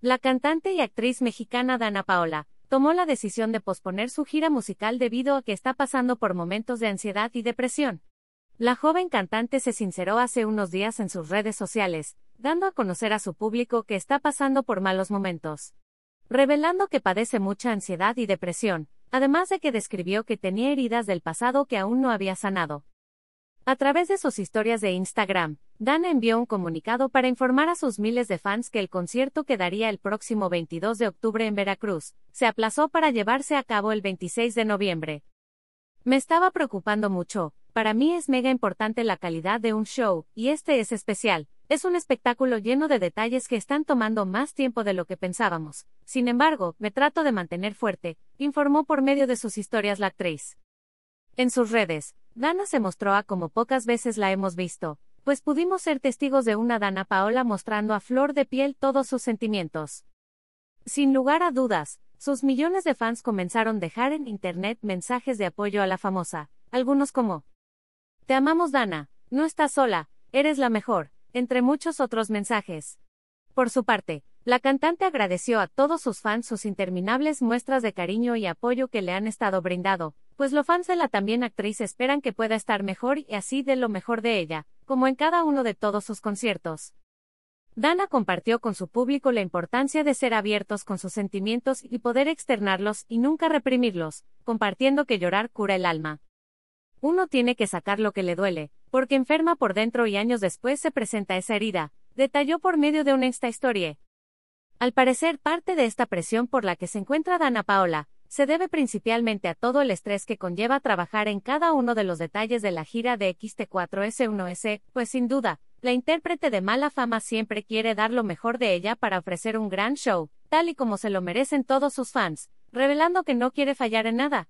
La cantante y actriz mexicana Dana Paola tomó la decisión de posponer su gira musical debido a que está pasando por momentos de ansiedad y depresión. La joven cantante se sinceró hace unos días en sus redes sociales, dando a conocer a su público que está pasando por malos momentos. Revelando que padece mucha ansiedad y depresión, además de que describió que tenía heridas del pasado que aún no había sanado. A través de sus historias de Instagram, Dan envió un comunicado para informar a sus miles de fans que el concierto que daría el próximo 22 de octubre en Veracruz, se aplazó para llevarse a cabo el 26 de noviembre. Me estaba preocupando mucho, para mí es mega importante la calidad de un show, y este es especial, es un espectáculo lleno de detalles que están tomando más tiempo de lo que pensábamos. Sin embargo, me trato de mantener fuerte, informó por medio de sus historias la actriz. En sus redes, Dana se mostró a como pocas veces la hemos visto, pues pudimos ser testigos de una Dana Paola mostrando a flor de piel todos sus sentimientos. Sin lugar a dudas, sus millones de fans comenzaron a dejar en internet mensajes de apoyo a la famosa, algunos como Te amamos Dana, no estás sola, eres la mejor, entre muchos otros mensajes. Por su parte, la cantante agradeció a todos sus fans sus interminables muestras de cariño y apoyo que le han estado brindando, pues los fans de la también actriz esperan que pueda estar mejor y así de lo mejor de ella, como en cada uno de todos sus conciertos. Dana compartió con su público la importancia de ser abiertos con sus sentimientos y poder externarlos y nunca reprimirlos, compartiendo que llorar cura el alma. Uno tiene que sacar lo que le duele, porque enferma por dentro y años después se presenta esa herida, detalló por medio de una esta historia. Al parecer, parte de esta presión por la que se encuentra Dana Paola, se debe principalmente a todo el estrés que conlleva trabajar en cada uno de los detalles de la gira de XT4S1S, pues sin duda, la intérprete de mala fama siempre quiere dar lo mejor de ella para ofrecer un gran show, tal y como se lo merecen todos sus fans, revelando que no quiere fallar en nada.